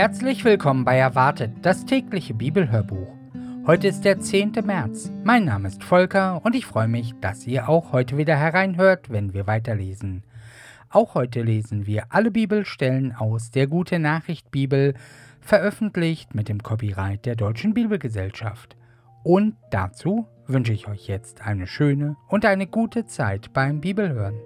Herzlich willkommen bei Erwartet, das tägliche Bibelhörbuch. Heute ist der 10. März. Mein Name ist Volker und ich freue mich, dass ihr auch heute wieder hereinhört, wenn wir weiterlesen. Auch heute lesen wir alle Bibelstellen aus der Gute Nachricht Bibel, veröffentlicht mit dem Copyright der Deutschen Bibelgesellschaft. Und dazu wünsche ich euch jetzt eine schöne und eine gute Zeit beim Bibelhören.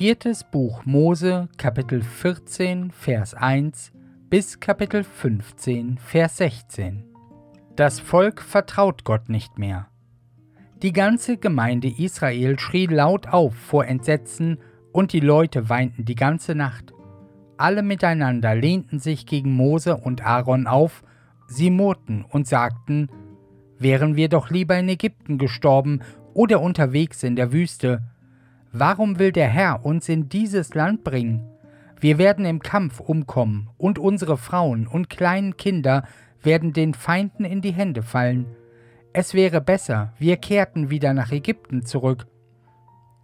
Viertes Buch Mose, Kapitel 14, Vers 1 bis Kapitel 15, Vers 16. Das Volk vertraut Gott nicht mehr. Die ganze Gemeinde Israel schrie laut auf vor Entsetzen und die Leute weinten die ganze Nacht. Alle miteinander lehnten sich gegen Mose und Aaron auf, sie murrten und sagten, wären wir doch lieber in Ägypten gestorben oder unterwegs in der Wüste, Warum will der Herr uns in dieses Land bringen? Wir werden im Kampf umkommen, und unsere Frauen und kleinen Kinder werden den Feinden in die Hände fallen. Es wäre besser, wir kehrten wieder nach Ägypten zurück.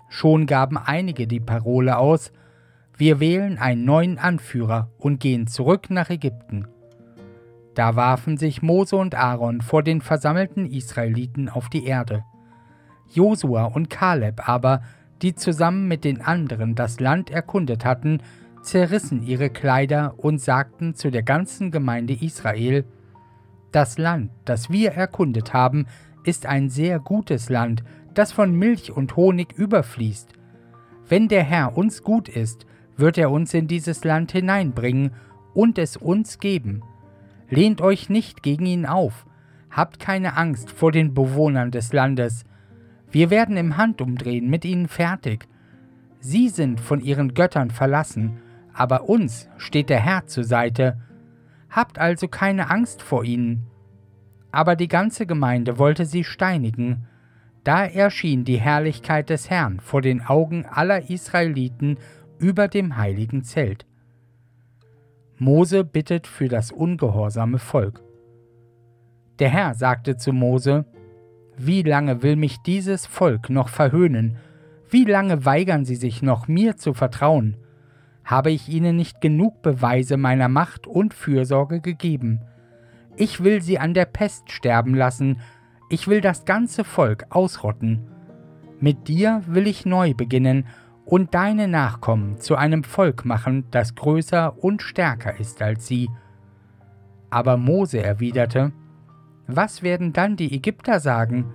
Schon gaben einige die Parole aus, wir wählen einen neuen Anführer und gehen zurück nach Ägypten. Da warfen sich Mose und Aaron vor den versammelten Israeliten auf die Erde. Josua und Kaleb aber die zusammen mit den anderen das Land erkundet hatten, zerrissen ihre Kleider und sagten zu der ganzen Gemeinde Israel, Das Land, das wir erkundet haben, ist ein sehr gutes Land, das von Milch und Honig überfließt. Wenn der Herr uns gut ist, wird er uns in dieses Land hineinbringen und es uns geben. Lehnt euch nicht gegen ihn auf, habt keine Angst vor den Bewohnern des Landes, wir werden im Handumdrehen mit ihnen fertig. Sie sind von ihren Göttern verlassen, aber uns steht der Herr zur Seite. Habt also keine Angst vor ihnen. Aber die ganze Gemeinde wollte sie steinigen. Da erschien die Herrlichkeit des Herrn vor den Augen aller Israeliten über dem heiligen Zelt. Mose bittet für das ungehorsame Volk. Der Herr sagte zu Mose, wie lange will mich dieses Volk noch verhöhnen? Wie lange weigern sie sich noch, mir zu vertrauen? Habe ich ihnen nicht genug Beweise meiner Macht und Fürsorge gegeben? Ich will sie an der Pest sterben lassen, ich will das ganze Volk ausrotten. Mit dir will ich neu beginnen und deine Nachkommen zu einem Volk machen, das größer und stärker ist als sie. Aber Mose erwiderte, was werden dann die Ägypter sagen?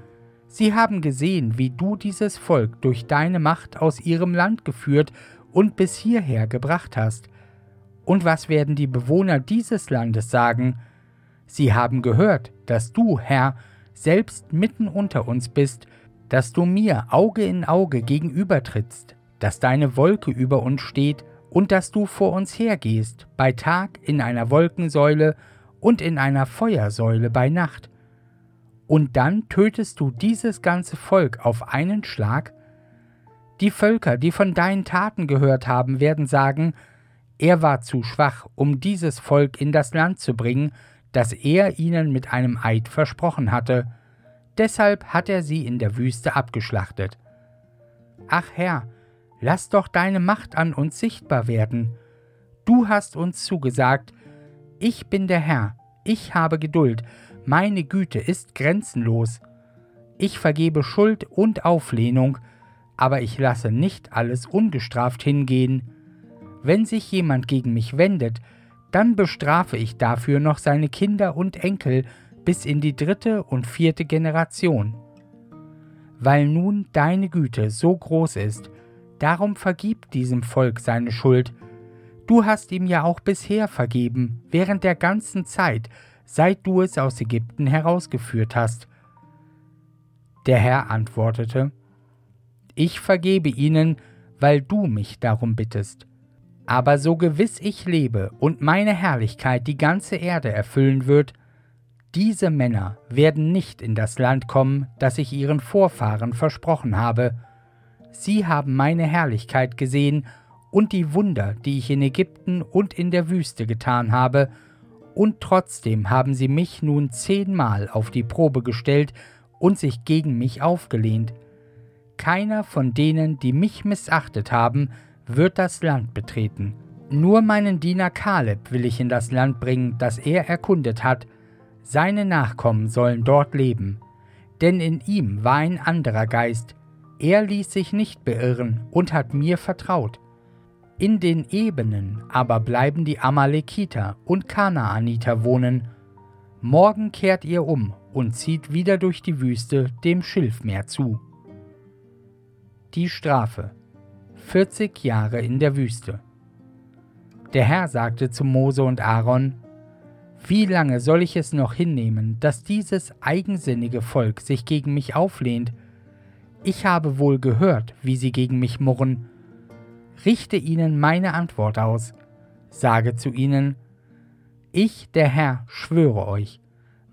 Sie haben gesehen, wie du dieses Volk durch deine Macht aus ihrem Land geführt und bis hierher gebracht hast. Und was werden die Bewohner dieses Landes sagen? Sie haben gehört, dass du, Herr, selbst mitten unter uns bist, dass du mir Auge in Auge gegenübertrittst, dass deine Wolke über uns steht und dass du vor uns hergehst, bei Tag in einer Wolkensäule und in einer Feuersäule bei Nacht. Und dann tötest du dieses ganze Volk auf einen Schlag? Die Völker, die von deinen Taten gehört haben, werden sagen, er war zu schwach, um dieses Volk in das Land zu bringen, das er ihnen mit einem Eid versprochen hatte. Deshalb hat er sie in der Wüste abgeschlachtet. Ach Herr, lass doch deine Macht an uns sichtbar werden. Du hast uns zugesagt, ich bin der Herr, ich habe Geduld, meine Güte ist grenzenlos. Ich vergebe Schuld und Auflehnung, aber ich lasse nicht alles ungestraft hingehen. Wenn sich jemand gegen mich wendet, dann bestrafe ich dafür noch seine Kinder und Enkel bis in die dritte und vierte Generation. Weil nun deine Güte so groß ist, darum vergib diesem Volk seine Schuld, Du hast ihm ja auch bisher vergeben, während der ganzen Zeit, seit du es aus Ägypten herausgeführt hast. Der Herr antwortete, Ich vergebe ihnen, weil du mich darum bittest. Aber so gewiss ich lebe und meine Herrlichkeit die ganze Erde erfüllen wird, diese Männer werden nicht in das Land kommen, das ich ihren Vorfahren versprochen habe. Sie haben meine Herrlichkeit gesehen und die Wunder, die ich in Ägypten und in der Wüste getan habe, und trotzdem haben sie mich nun zehnmal auf die Probe gestellt und sich gegen mich aufgelehnt. Keiner von denen, die mich missachtet haben, wird das Land betreten. Nur meinen Diener Kaleb will ich in das Land bringen, das er erkundet hat. Seine Nachkommen sollen dort leben. Denn in ihm war ein anderer Geist. Er ließ sich nicht beirren und hat mir vertraut. In den Ebenen aber bleiben die Amalekiter und Kanaaniter wohnen. Morgen kehrt ihr um und zieht wieder durch die Wüste dem Schilfmeer zu. Die Strafe 40 Jahre in der Wüste. Der Herr sagte zu Mose und Aaron, Wie lange soll ich es noch hinnehmen, dass dieses eigensinnige Volk sich gegen mich auflehnt? Ich habe wohl gehört, wie sie gegen mich murren, richte ihnen meine Antwort aus, sage zu ihnen, ich, der Herr, schwöre euch,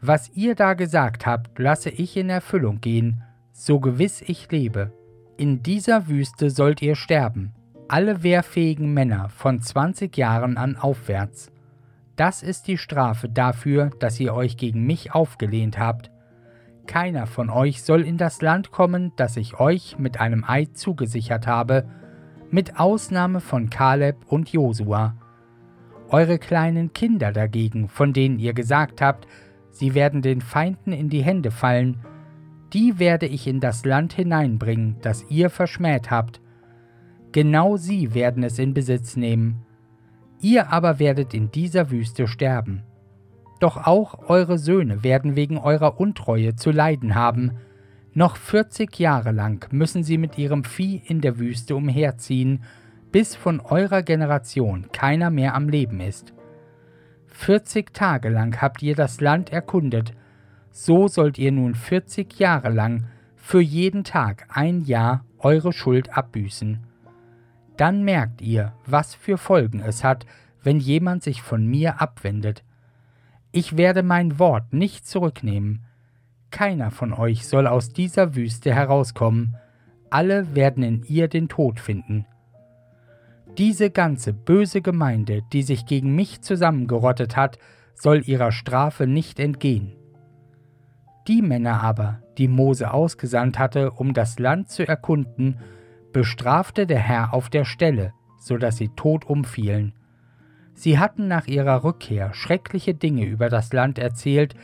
was ihr da gesagt habt, lasse ich in Erfüllung gehen, so gewiss ich lebe. In dieser Wüste sollt ihr sterben, alle wehrfähigen Männer von 20 Jahren an aufwärts. Das ist die Strafe dafür, dass ihr euch gegen mich aufgelehnt habt. Keiner von euch soll in das Land kommen, das ich euch mit einem Eid zugesichert habe, mit Ausnahme von Kaleb und Josua. Eure kleinen Kinder dagegen, von denen ihr gesagt habt, sie werden den Feinden in die Hände fallen, die werde ich in das Land hineinbringen, das ihr verschmäht habt. Genau sie werden es in Besitz nehmen. Ihr aber werdet in dieser Wüste sterben. Doch auch eure Söhne werden wegen eurer Untreue zu leiden haben, noch 40 Jahre lang müssen sie mit ihrem Vieh in der Wüste umherziehen, bis von eurer Generation keiner mehr am Leben ist. 40 Tage lang habt ihr das Land erkundet, so sollt ihr nun 40 Jahre lang für jeden Tag ein Jahr eure Schuld abbüßen. Dann merkt ihr, was für Folgen es hat, wenn jemand sich von mir abwendet. Ich werde mein Wort nicht zurücknehmen, keiner von euch soll aus dieser Wüste herauskommen, alle werden in ihr den Tod finden. Diese ganze böse Gemeinde, die sich gegen mich zusammengerottet hat, soll ihrer Strafe nicht entgehen. Die Männer aber, die Mose ausgesandt hatte, um das Land zu erkunden, bestrafte der Herr auf der Stelle, so dass sie tot umfielen. Sie hatten nach ihrer Rückkehr schreckliche Dinge über das Land erzählt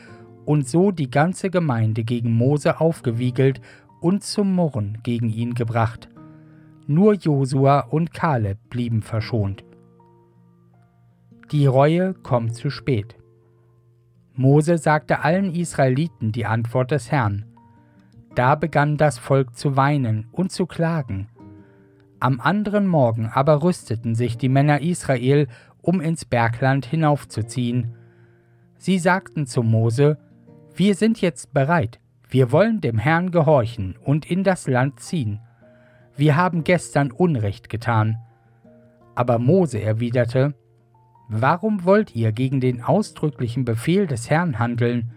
und so die ganze Gemeinde gegen Mose aufgewiegelt und zum Murren gegen ihn gebracht. Nur Josua und Kaleb blieben verschont. Die Reue kommt zu spät. Mose sagte allen Israeliten die Antwort des Herrn. Da begann das Volk zu weinen und zu klagen. Am anderen Morgen aber rüsteten sich die Männer Israel, um ins Bergland hinaufzuziehen. Sie sagten zu Mose, wir sind jetzt bereit, wir wollen dem Herrn gehorchen und in das Land ziehen. Wir haben gestern Unrecht getan. Aber Mose erwiderte, Warum wollt ihr gegen den ausdrücklichen Befehl des Herrn handeln?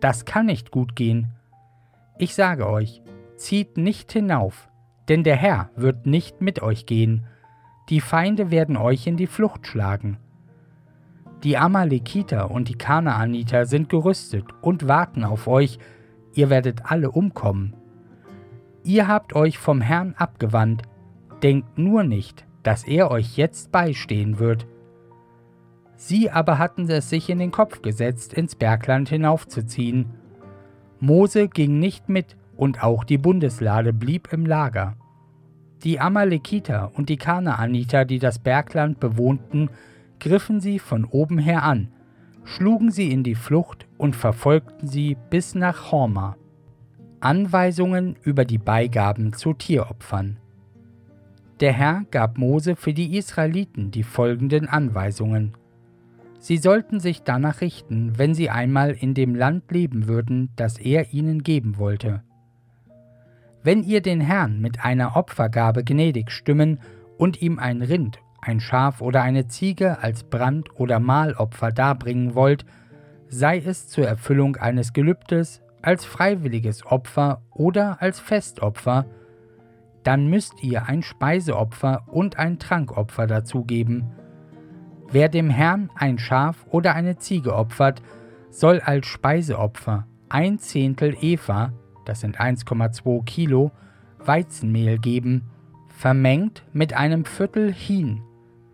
Das kann nicht gut gehen. Ich sage euch, zieht nicht hinauf, denn der Herr wird nicht mit euch gehen. Die Feinde werden euch in die Flucht schlagen. Die Amalekiter und die Kanaaniter sind gerüstet und warten auf euch, ihr werdet alle umkommen. Ihr habt euch vom Herrn abgewandt, denkt nur nicht, dass er euch jetzt beistehen wird. Sie aber hatten es sich in den Kopf gesetzt, ins Bergland hinaufzuziehen. Mose ging nicht mit, und auch die Bundeslade blieb im Lager. Die Amalekiter und die Kanaaniter, die das Bergland bewohnten, griffen sie von oben her an, schlugen sie in die Flucht und verfolgten sie bis nach Horma. Anweisungen über die Beigaben zu Tieropfern. Der Herr gab Mose für die Israeliten die folgenden Anweisungen. Sie sollten sich danach richten, wenn sie einmal in dem Land leben würden, das er ihnen geben wollte. Wenn ihr den Herrn mit einer Opfergabe gnädig stimmen und ihm ein Rind ein Schaf oder eine Ziege als Brand- oder Mahlopfer darbringen wollt, sei es zur Erfüllung eines Gelübdes, als freiwilliges Opfer oder als Festopfer, dann müsst ihr ein Speiseopfer und ein Trankopfer dazugeben. Wer dem Herrn ein Schaf oder eine Ziege opfert, soll als Speiseopfer ein Zehntel Eva, das sind 1,2 Kilo, Weizenmehl geben, vermengt mit einem Viertel Hin,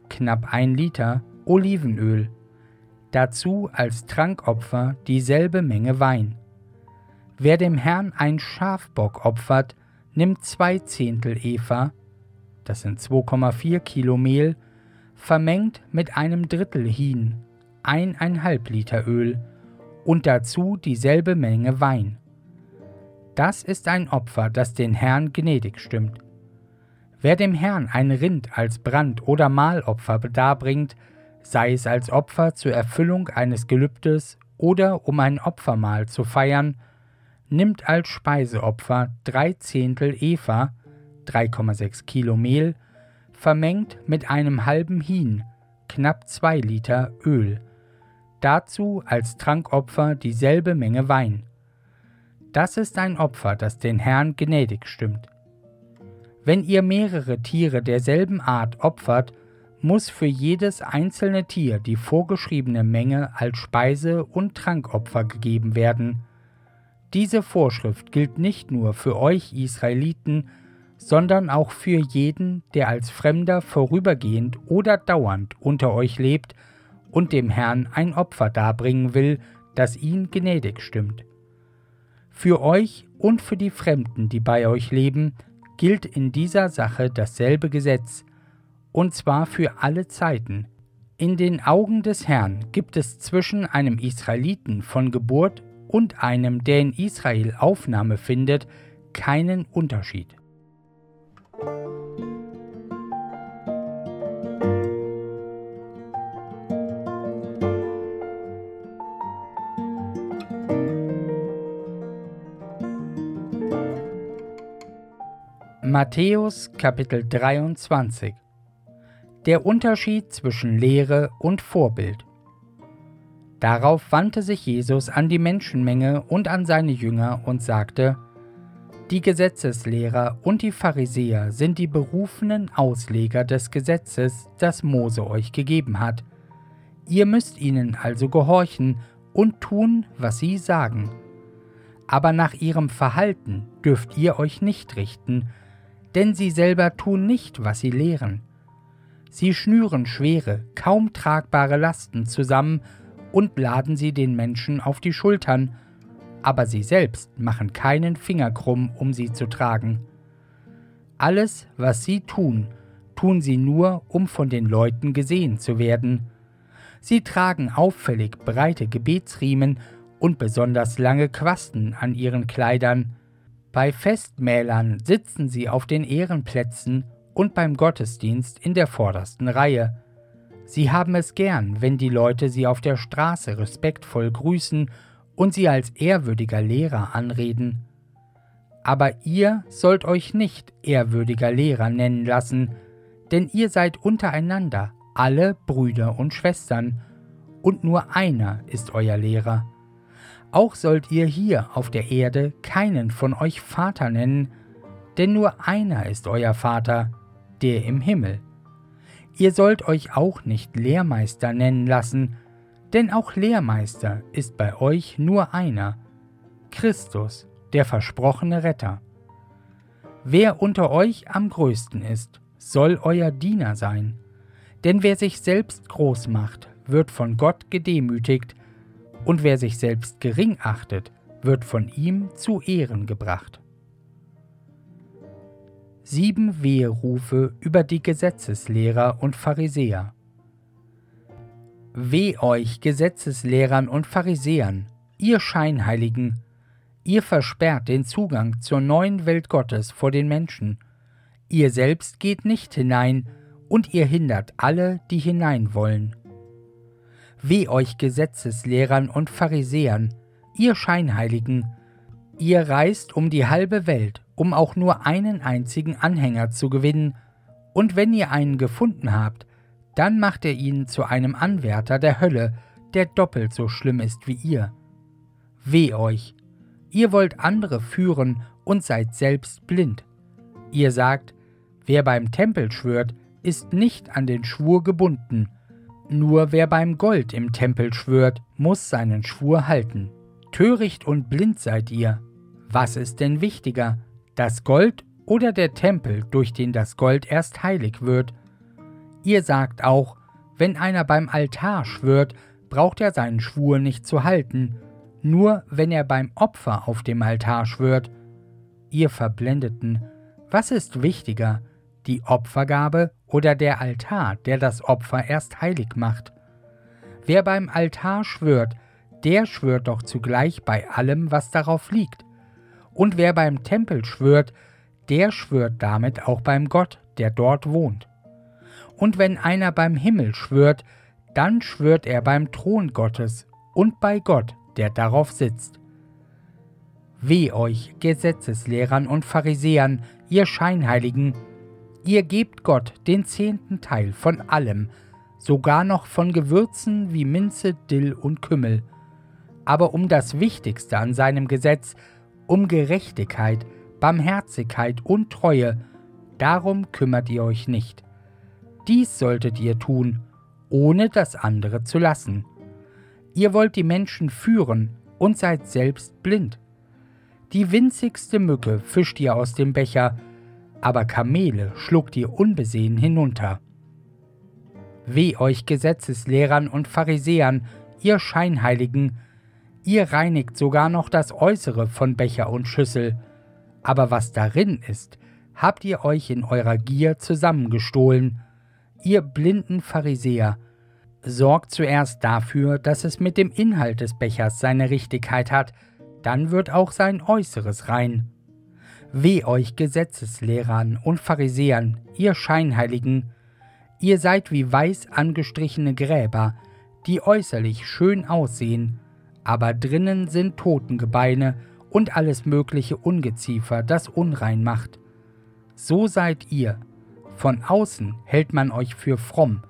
knapp ein Liter, Olivenöl, dazu als Trankopfer dieselbe Menge Wein. Wer dem Herrn ein Schafbock opfert, nimmt zwei Zehntel Eva, das sind 2,4 Kilo Mehl, vermengt mit einem Drittel Hin, eineinhalb Liter Öl und dazu dieselbe Menge Wein. Das ist ein Opfer, das den Herrn gnädig stimmt. Wer dem Herrn ein Rind als Brand- oder Mahlopfer darbringt, sei es als Opfer zur Erfüllung eines Gelübdes oder um ein Opfermahl zu feiern, nimmt als Speiseopfer drei Zehntel Eva, 3,6 Kilo Mehl, vermengt mit einem halben Hin, knapp zwei Liter Öl, dazu als Trankopfer dieselbe Menge Wein. Das ist ein Opfer, das den Herrn gnädig stimmt. Wenn ihr mehrere Tiere derselben Art opfert, muss für jedes einzelne Tier die vorgeschriebene Menge als Speise- und Trankopfer gegeben werden. Diese Vorschrift gilt nicht nur für euch Israeliten, sondern auch für jeden, der als Fremder vorübergehend oder dauernd unter euch lebt und dem Herrn ein Opfer darbringen will, das ihn gnädig stimmt. Für euch und für die Fremden, die bei euch leben, gilt in dieser Sache dasselbe Gesetz, und zwar für alle Zeiten. In den Augen des Herrn gibt es zwischen einem Israeliten von Geburt und einem, der in Israel Aufnahme findet, keinen Unterschied. Matthäus Kapitel 23 Der Unterschied zwischen Lehre und Vorbild Darauf wandte sich Jesus an die Menschenmenge und an seine Jünger und sagte, Die Gesetzeslehrer und die Pharisäer sind die berufenen Ausleger des Gesetzes, das Mose euch gegeben hat. Ihr müsst ihnen also gehorchen und tun, was sie sagen. Aber nach ihrem Verhalten dürft ihr euch nicht richten, denn sie selber tun nicht, was sie lehren. Sie schnüren schwere, kaum tragbare Lasten zusammen und laden sie den Menschen auf die Schultern, aber sie selbst machen keinen Finger krumm, um sie zu tragen. Alles, was sie tun, tun sie nur, um von den Leuten gesehen zu werden. Sie tragen auffällig breite Gebetsriemen und besonders lange Quasten an ihren Kleidern, bei Festmählern sitzen sie auf den Ehrenplätzen und beim Gottesdienst in der vordersten Reihe. Sie haben es gern, wenn die Leute sie auf der Straße respektvoll grüßen und sie als ehrwürdiger Lehrer anreden. Aber ihr sollt euch nicht ehrwürdiger Lehrer nennen lassen, denn ihr seid untereinander alle Brüder und Schwestern, und nur einer ist euer Lehrer. Auch sollt ihr hier auf der Erde keinen von euch Vater nennen, denn nur einer ist euer Vater, der im Himmel. Ihr sollt euch auch nicht Lehrmeister nennen lassen, denn auch Lehrmeister ist bei euch nur einer, Christus, der versprochene Retter. Wer unter euch am größten ist, soll euer Diener sein, denn wer sich selbst groß macht, wird von Gott gedemütigt, und wer sich selbst gering achtet, wird von ihm zu Ehren gebracht. Sieben Weherufe über die Gesetzeslehrer und Pharisäer. Weh euch, Gesetzeslehrern und Pharisäern, ihr Scheinheiligen, ihr versperrt den Zugang zur neuen Welt Gottes vor den Menschen, ihr selbst geht nicht hinein, und ihr hindert alle, die hinein wollen. Weh euch Gesetzeslehrern und Pharisäern, ihr Scheinheiligen, ihr reist um die halbe Welt, um auch nur einen einzigen Anhänger zu gewinnen, und wenn ihr einen gefunden habt, dann macht ihr ihn zu einem Anwärter der Hölle, der doppelt so schlimm ist wie ihr. Weh euch, ihr wollt andere führen und seid selbst blind. Ihr sagt, wer beim Tempel schwört, ist nicht an den Schwur gebunden, Nur wer beim Gold im Tempel schwört, muss seinen Schwur halten. Töricht und blind seid ihr. Was ist denn wichtiger, das Gold oder der Tempel, durch den das Gold erst heilig wird? Ihr sagt auch, wenn einer beim Altar schwört, braucht er seinen Schwur nicht zu halten, nur wenn er beim Opfer auf dem Altar schwört. Ihr Verblendeten, was ist wichtiger, die Opfergabe oder der Altar, der das Opfer erst heilig macht? Wer beim Altar schwört, der schwört doch zugleich bei allem, was darauf liegt. Und wer beim Tempel schwört, der schwört damit auch beim Gott, der dort wohnt. Und wenn einer beim Himmel schwört, dann schwört er beim Thron Gottes und bei Gott, der darauf sitzt. Weh euch, Gesetzeslehrern und Pharisäern, ihr Scheinheiligen, ihr gebt Gott den zehnten Teil von allem, sogar noch von Gewürzen wie Minze, Dill und Kümmel. Aber um das Wichtigste an seinem Gesetz, um Gerechtigkeit, Barmherzigkeit und Treue, darum kümmert ihr euch nicht. Dies solltet ihr tun, ohne das andere zu lassen. Ihr wollt die Menschen führen und seid selbst blind. Die winzigste Mücke fischt ihr aus dem Becher, aber Kamele schluckt ihr unbesehen hinunter. Weh euch Gesetzeslehrern und Pharisäern, ihr Scheinheiligen, ihr reinigt sogar noch das Äußere von Becher und Schüssel, aber was darin ist, habt ihr euch in eurer Gier zusammengestohlen, ihr blinden Pharisäer, sorgt zuerst dafür, dass es mit dem Inhalt des Bechers seine Richtigkeit hat, dann wird auch sein Äußeres rein. Weh euch Gesetzeslehrern und Pharisäern, ihr Scheinheiligen, ihr seid wie weiß angestrichene Gräber, die äußerlich schön aussehen, aber drinnen sind Totengebeine und alles mögliche Ungeziefer, das unrein macht. So seid ihr. Von außen hält man euch für fromm,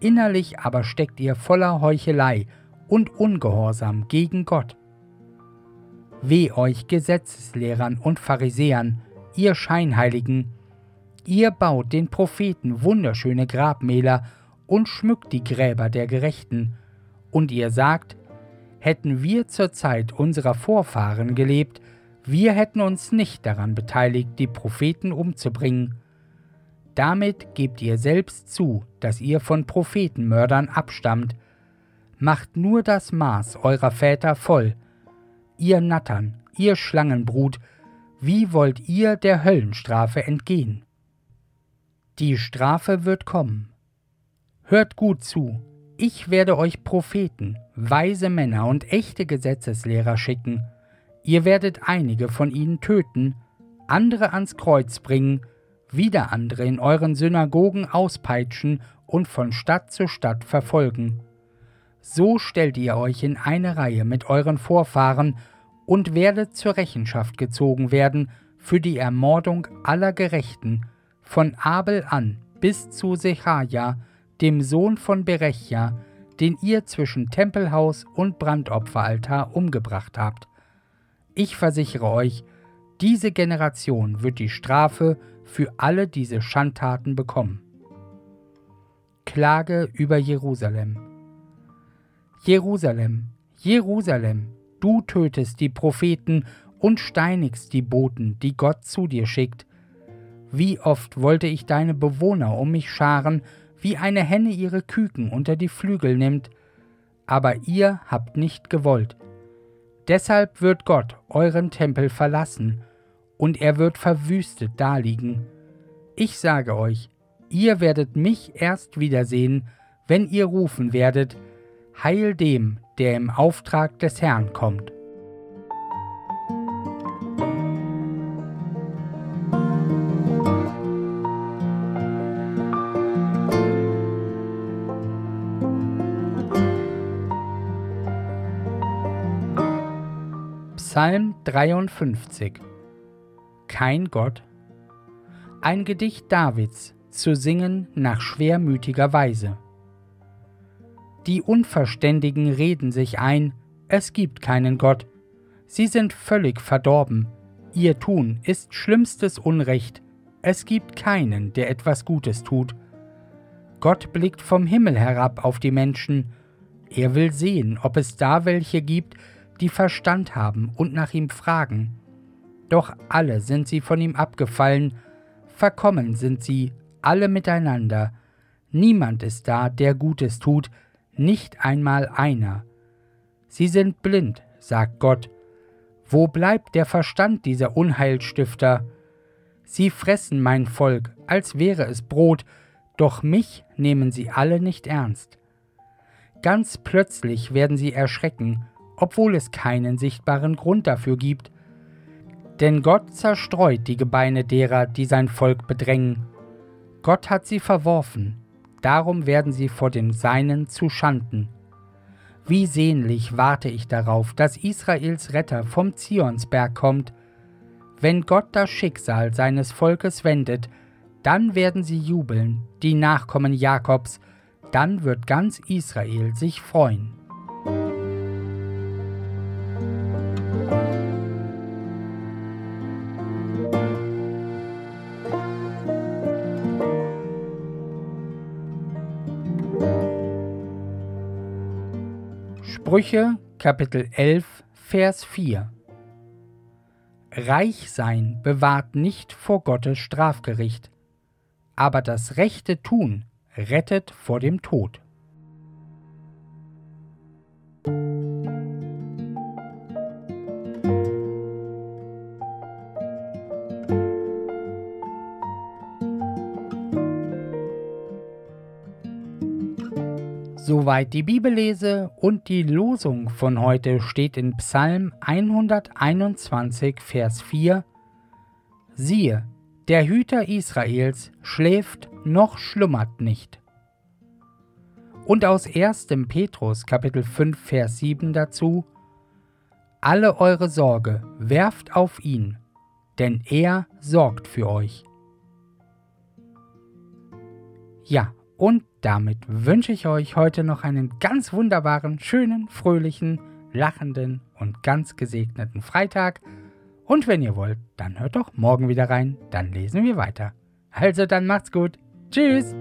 innerlich aber steckt ihr voller Heuchelei und Ungehorsam gegen Gott. Weh euch Gesetzeslehrern und Pharisäern, ihr Scheinheiligen, ihr baut den Propheten wunderschöne Grabmäler und schmückt die Gräber der Gerechten, und ihr sagt, hätten wir zur Zeit unserer Vorfahren gelebt, wir hätten uns nicht daran beteiligt, die Propheten umzubringen. Damit gebt ihr selbst zu, dass ihr von Prophetenmördern abstammt. Macht nur das Maß eurer Väter voll, ihr Nattern, ihr Schlangenbrut, wie wollt ihr der Höllenstrafe entgehen? Die Strafe wird kommen. Hört gut zu, ich werde euch Propheten, weise Männer und echte Gesetzeslehrer schicken. Ihr werdet einige von ihnen töten, andere ans Kreuz bringen, wieder andere in euren Synagogen auspeitschen und von Stadt zu Stadt verfolgen. So stellt ihr euch in eine Reihe mit euren Vorfahren und werdet zur Rechenschaft gezogen werden für die Ermordung aller Gerechten, von Abel an bis zu Sechaja, dem Sohn von Berechja, den ihr zwischen Tempelhaus und Brandopferaltar umgebracht habt. Ich versichere euch, diese Generation wird die Strafe für alle diese Schandtaten bekommen. Klage über Jerusalem. Jerusalem, Jerusalem, du tötest die Propheten und steinigst die Boten, die Gott zu dir schickt. Wie oft wollte ich deine Bewohner um mich scharen, wie eine Henne ihre Küken unter die Flügel nimmt, aber ihr habt nicht gewollt. Deshalb wird Gott euren Tempel verlassen, und er wird verwüstet daliegen. Ich sage euch, ihr werdet mich erst wiedersehen, wenn ihr rufen werdet, Heil dem, der im Auftrag des Herrn kommt. Psalm 53 Kein Gott. Ein Gedicht Davids zu singen nach schwermütiger Weise Die Unverständigen reden sich ein, es gibt keinen Gott, sie sind völlig verdorben, ihr Tun ist schlimmstes Unrecht, es gibt keinen, der etwas Gutes tut. Gott blickt vom Himmel herab auf die Menschen. Er will sehen, ob es da welche gibt, die Verstand haben und nach ihm fragen. Doch alle sind sie von ihm abgefallen, verkommen sind sie, alle miteinander. Niemand ist da, der Gutes tut, nicht einmal einer. Sie sind blind, sagt Gott. Wo bleibt der Verstand dieser Unheilstifter? Sie fressen mein Volk, als wäre es Brot, doch mich nehmen sie alle nicht ernst. Ganz plötzlich werden sie erschrecken, obwohl es keinen sichtbaren Grund dafür gibt. Denn Gott zerstreut die Gebeine derer, die sein Volk bedrängen. Gott hat sie verworfen, darum werden sie vor den Seinen zu Schanden. Wie sehnlich warte ich darauf, dass Israels Retter vom Zionsberg kommt. Wenn Gott das Schicksal seines Volkes wendet, dann werden sie jubeln, die Nachkommen Jakobs, dann wird ganz Israel sich freuen. Sprüche Kapitel 11 Vers 4 Reich sein bewahrt nicht vor Gottes Strafgericht, aber das rechte Tun rettet vor dem Tod. Soweit die Bibellese und die Losung von heute steht in Psalm 121, Vers 4. Siehe, der Hüter Israels schläft noch schlummert nicht. Und aus 1. Petrus Kapitel 5, Vers 7 dazu. Alle eure Sorge werft auf ihn, denn er sorgt für euch. Ja, und damit wünsche ich euch heute noch einen ganz wunderbaren, schönen, fröhlichen, lachenden und ganz gesegneten Freitag. Und wenn ihr wollt, dann hört doch morgen wieder rein, dann lesen wir weiter. Also dann macht's gut. Tschüss.